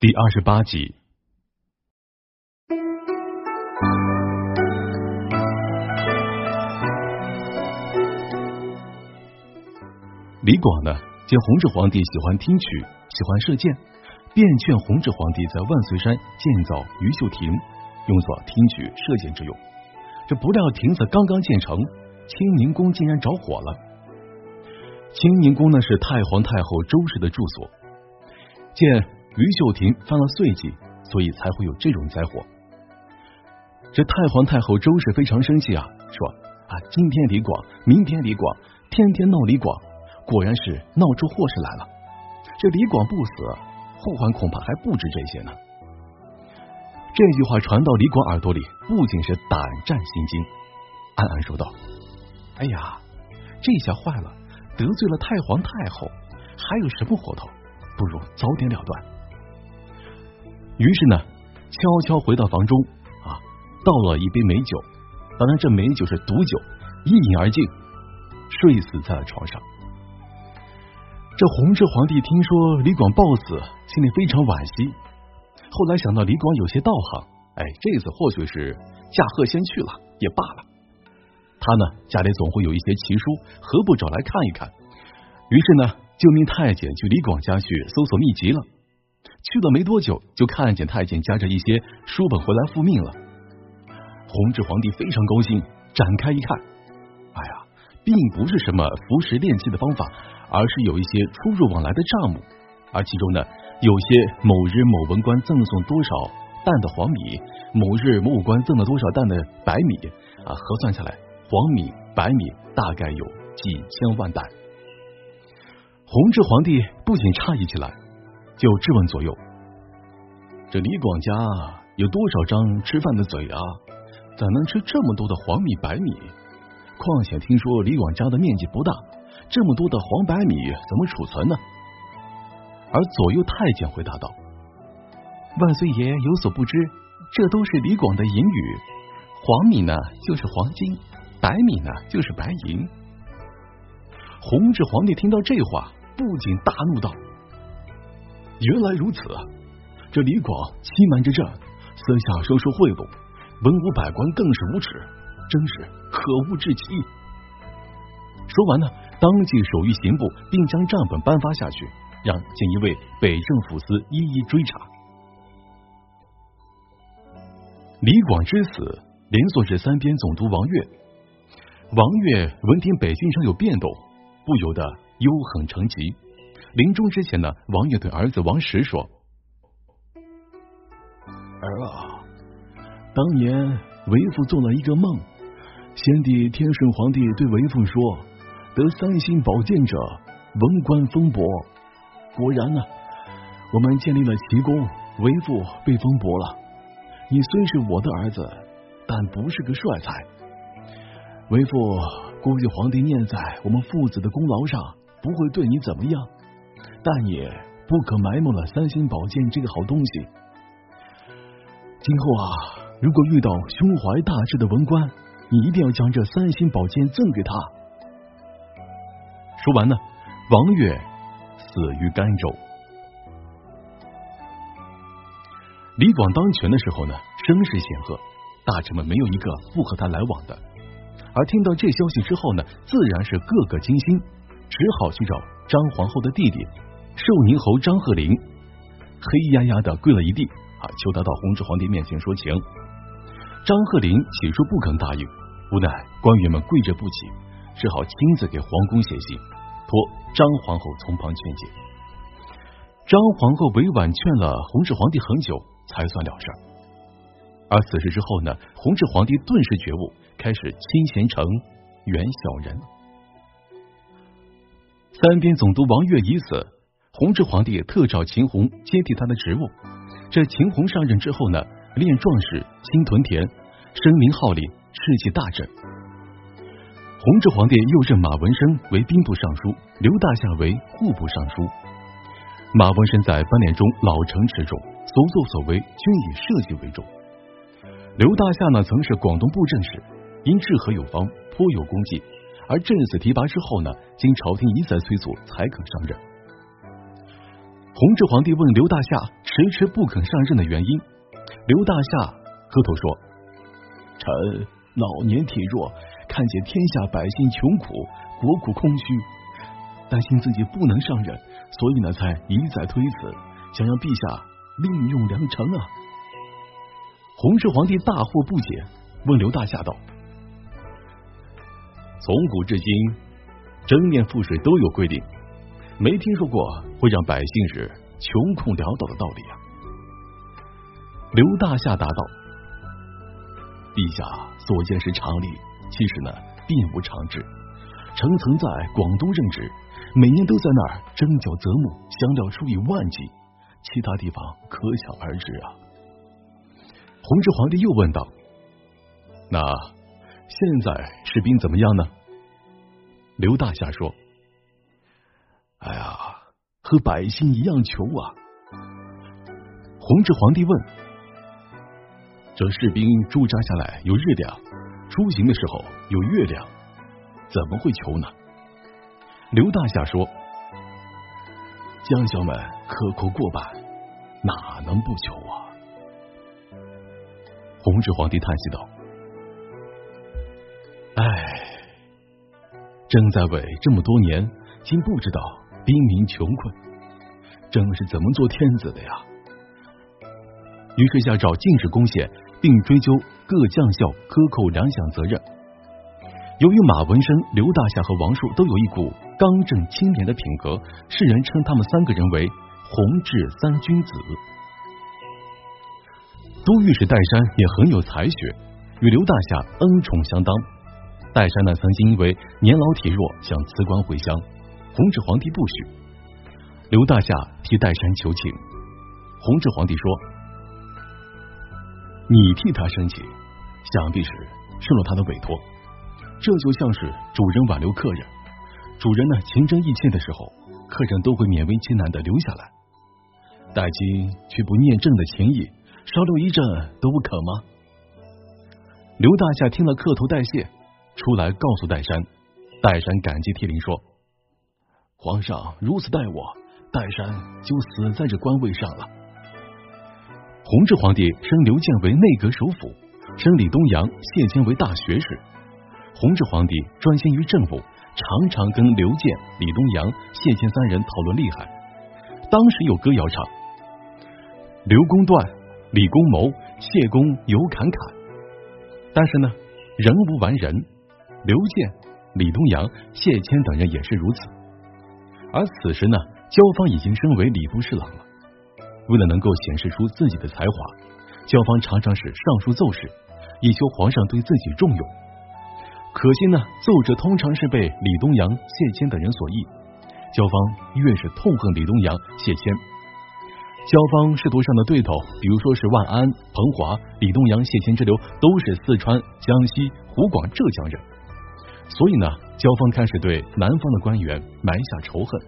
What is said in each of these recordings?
第二十八集，李广呢，见弘治皇帝喜欢听曲，喜欢射箭，便劝弘治皇帝在万岁山建造鱼秀亭，用作听曲射箭之用。这不料亭子刚刚建成，清宁宫竟然着火了。清宁宫呢是太皇太后周氏的住所，见。于秀亭犯了岁忌，所以才会有这种灾祸。这太皇太后周氏非常生气啊，说啊，今天李广，明天李广，天天闹李广，果然是闹出祸事来了。这李广不死，后患恐怕还不止这些呢。这句话传到李广耳朵里，不仅是胆战心惊，暗暗说道：“哎呀，这下坏了，得罪了太皇太后，还有什么活头？不如早点了断。”于是呢，悄悄回到房中啊，倒了一杯美酒，当然这美酒是毒酒，一饮而尽，睡死在了床上。这弘治皇帝听说李广暴死，心里非常惋惜。后来想到李广有些道行，哎，这次或许是驾鹤仙去了也罢了。他呢，家里总会有一些奇书，何不找来看一看？于是呢，就命太监去李广家去搜索秘籍了。去了没多久，就看见太监夹着一些书本回来复命了。弘治皇帝非常高兴，展开一看，哎呀，并不是什么服食炼气的方法，而是有一些出入往来的账目，而其中呢，有些某日某文官赠送多少担的黄米，某日某武官赠了多少担的白米啊，核算下来，黄米、白米大概有几千万担。弘治皇帝不仅诧异起来。就质问左右：“这李广家有多少张吃饭的嘴啊？怎能吃这么多的黄米白米？况且听说李广家的面积不大，这么多的黄白米怎么储存呢？”而左右太监回答道：“万岁爷有所不知，这都是李广的银语。黄米呢就是黄金，白米呢就是白银。”弘治皇帝听到这话，不仅大怒道。原来如此，这李广欺瞒着朕，私下收受贿赂，文武百官更是无耻，真是可恶至极。说完呢，当即手谕刑部，并将账本颁发下去，让锦衣卫、北政府司一一追查。李广之死，连坐是三边总督王悦。王悦闻听北郡上有变动，不由得忧恨成疾。临终之前呢，王爷对儿子王石说：“儿啊，当年为父做了一个梦，先帝天顺皇帝对为父说，得三星宝剑者，文官封伯。果然呢，我们建立了奇功，为父被封伯了。你虽是我的儿子，但不是个帅才。为父估计皇帝念在我们父子的功劳上，不会对你怎么样。”但也不可埋没了三星宝剑这个好东西。今后啊，如果遇到胸怀大志的文官，你一定要将这三星宝剑赠给他。说完呢，王悦死于甘州。李广当权的时候呢，声势显赫，大臣们没有一个不和他来往的。而听到这消息之后呢，自然是个个惊心，只好去找张皇后的弟弟。寿宁侯张鹤龄黑压压的跪了一地啊，求他到弘治皇帝面前说情。张鹤龄起初不肯答应，无奈官员们跪着不起，只好亲自给皇宫写信，托张皇后从旁劝解。张皇后委婉劝了弘治皇帝很久，才算了事。而此事之后呢，弘治皇帝顿时觉悟，开始亲贤臣，远小人。三边总督王悦已死。弘治皇帝特召秦弘接替他的职务。这秦弘上任之后呢，练壮士，兴屯田，声名号令，士气大振。弘治皇帝又任马文生为兵部尚书，刘大夏为户部尚书。马文生在班练中老成持重，所作所为均以社稷为重。刘大夏呢，曾是广东布政使，因治河有方，颇有功绩。而这次提拔之后呢，经朝廷一再催促，才肯上任。弘治皇帝问刘大夏迟迟不肯上任的原因，刘大夏磕头说：“臣老年体弱，看见天下百姓穷苦，国库空虚，担心自己不能上任，所以呢，才一再推辞，想让陛下另用良臣啊。”弘治皇帝大惑不解，问刘大夏道：“从古至今，征面赋税都有规定，没听说过会让百姓是穷困潦倒的道理啊。”刘大夏答道：“陛下所见是常理，其实呢并无常志。臣曾在广东任职，每年都在那儿征缴泽木，香料数以万计，其他地方可想而知啊。”弘治皇帝又问道：“那现在士兵怎么样呢？”刘大夏说：“哎呀，和百姓一样穷啊。”弘治皇帝问：“这士兵驻扎下来有日粮，出行的时候有月粮，怎么会穷呢？”刘大夏说：“将校们刻苦过半，哪能不穷啊？”弘治皇帝叹息道：“唉，正在位这么多年，竟不知道兵民穷困，朕是怎么做天子的呀？”于是下诏禁止攻陷，并追究各将校克扣粮饷责任。由于马文生、刘大夏和王树都有一股刚正清廉的品格，世人称他们三个人为“弘治三君子”。都御史戴山也很有才学，与刘大夏恩宠相当。戴山呢，曾经因为年老体弱，想辞官回乡，弘治皇帝不许。刘大夏替戴山求情，弘治皇帝说：“你替他申请，想必是受了他的委托。这就像是主人挽留客人，主人呢情真意切的时候，客人都会勉为其难的留下来。戴金却不念朕的情谊。”稍留一阵都不可吗？刘大夏听了磕头代谢，出来告诉戴山。戴山感激涕零说：“皇上如此待我，岱山就死在这官位上了。”弘治皇帝升刘建为内阁首辅，升李东阳、谢谦为大学士。弘治皇帝专心于政务，常常跟刘建、李东阳、谢谦三人讨论厉害。当时有歌谣唱：“刘公断。”李公谋，谢公尤侃侃，但是呢，人无完人。刘建、李东阳、谢谦等人也是如此。而此时呢，焦芳已经升为礼部侍郎了。为了能够显示出自己的才华，焦芳常常是上书奏事，以求皇上对自己重用。可惜呢，奏折通常是被李东阳、谢谦等人所译，焦芳越是痛恨李东阳、谢谦。焦芳仕途上的对头，比如说是万安、彭华、李东阳、谢谦之流，都是四川、江西、湖广、浙江人，所以呢，焦芳开始对南方的官员埋下仇恨。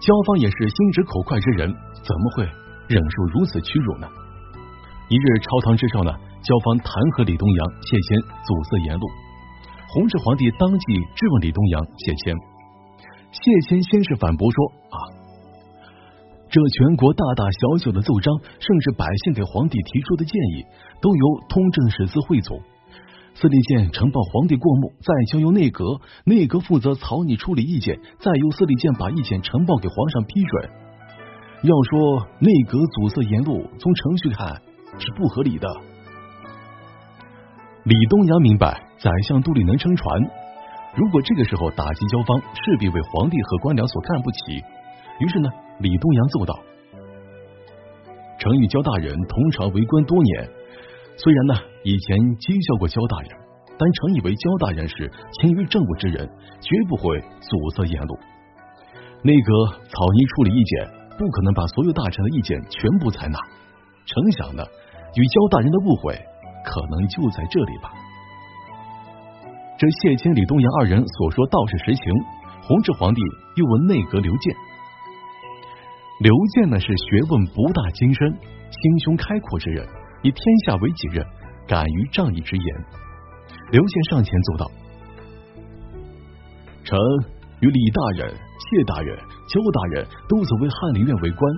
焦芳也是心直口快之人，怎么会忍受如此屈辱呢？一日朝堂之上呢，焦芳弹劾李东阳、谢谦阻塞言路，弘治皇帝当即质问李东阳、谢谦，谢谦先是反驳说啊。这全国大大小小的奏章，甚至百姓给皇帝提出的建议，都由通政使司汇总，司礼监呈报皇帝过目，再交由内阁，内阁负责草拟处理意见，再由司礼监把意见呈报给皇上批准。要说内阁阻塞言路，从程序看是不合理的。李东阳明白宰相肚里能撑船，如果这个时候打击交方，势必为皇帝和官僚所看不起。于是呢。李东阳奏道：“臣与焦大人同朝为官多年，虽然呢以前讥笑过焦大人，但臣以为焦大人是勤于政务之人，绝不会阻塞言路。内阁草拟处理意见，不可能把所有大臣的意见全部采纳。成想呢，与焦大人的误会可能就在这里吧。”这谢谦、李东阳二人所说倒是实情。弘治皇帝又问内阁刘建。刘建呢是学问博大精深、心胸开阔之人，以天下为己任，敢于仗义直言。刘建上前奏道：“臣与李大人、谢大人焦大人都曾为翰林院为官，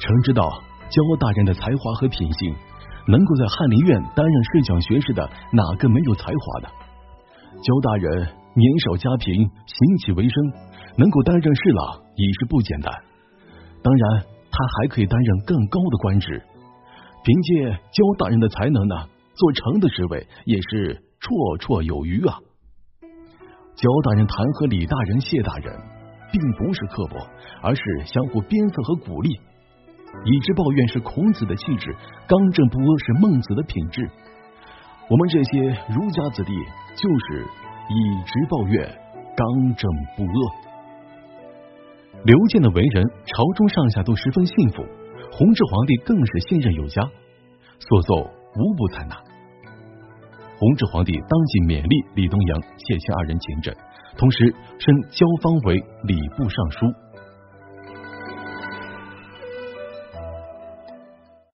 臣知道焦大人的才华和品性，能够在翰林院担任侍讲学士的哪个没有才华的？焦大人年少家贫，行乞为生，能够担任侍郎已是不简单。当然，他还可以担任更高的官职。凭借焦大人的才能呢，做成的职位也是绰绰有余啊。焦大人弹劾李大人、谢大人，并不是刻薄，而是相互鞭策和鼓励。以直抱怨是孔子的气质，刚正不阿是孟子的品质。我们这些儒家子弟就是以直抱怨，刚正不阿。刘建的为人，朝中上下都十分信服。弘治皇帝更是信任有加，所奏无不采纳。弘治皇帝当即勉励李东阳、谢谦二人勤政，同时升焦芳为礼部尚书。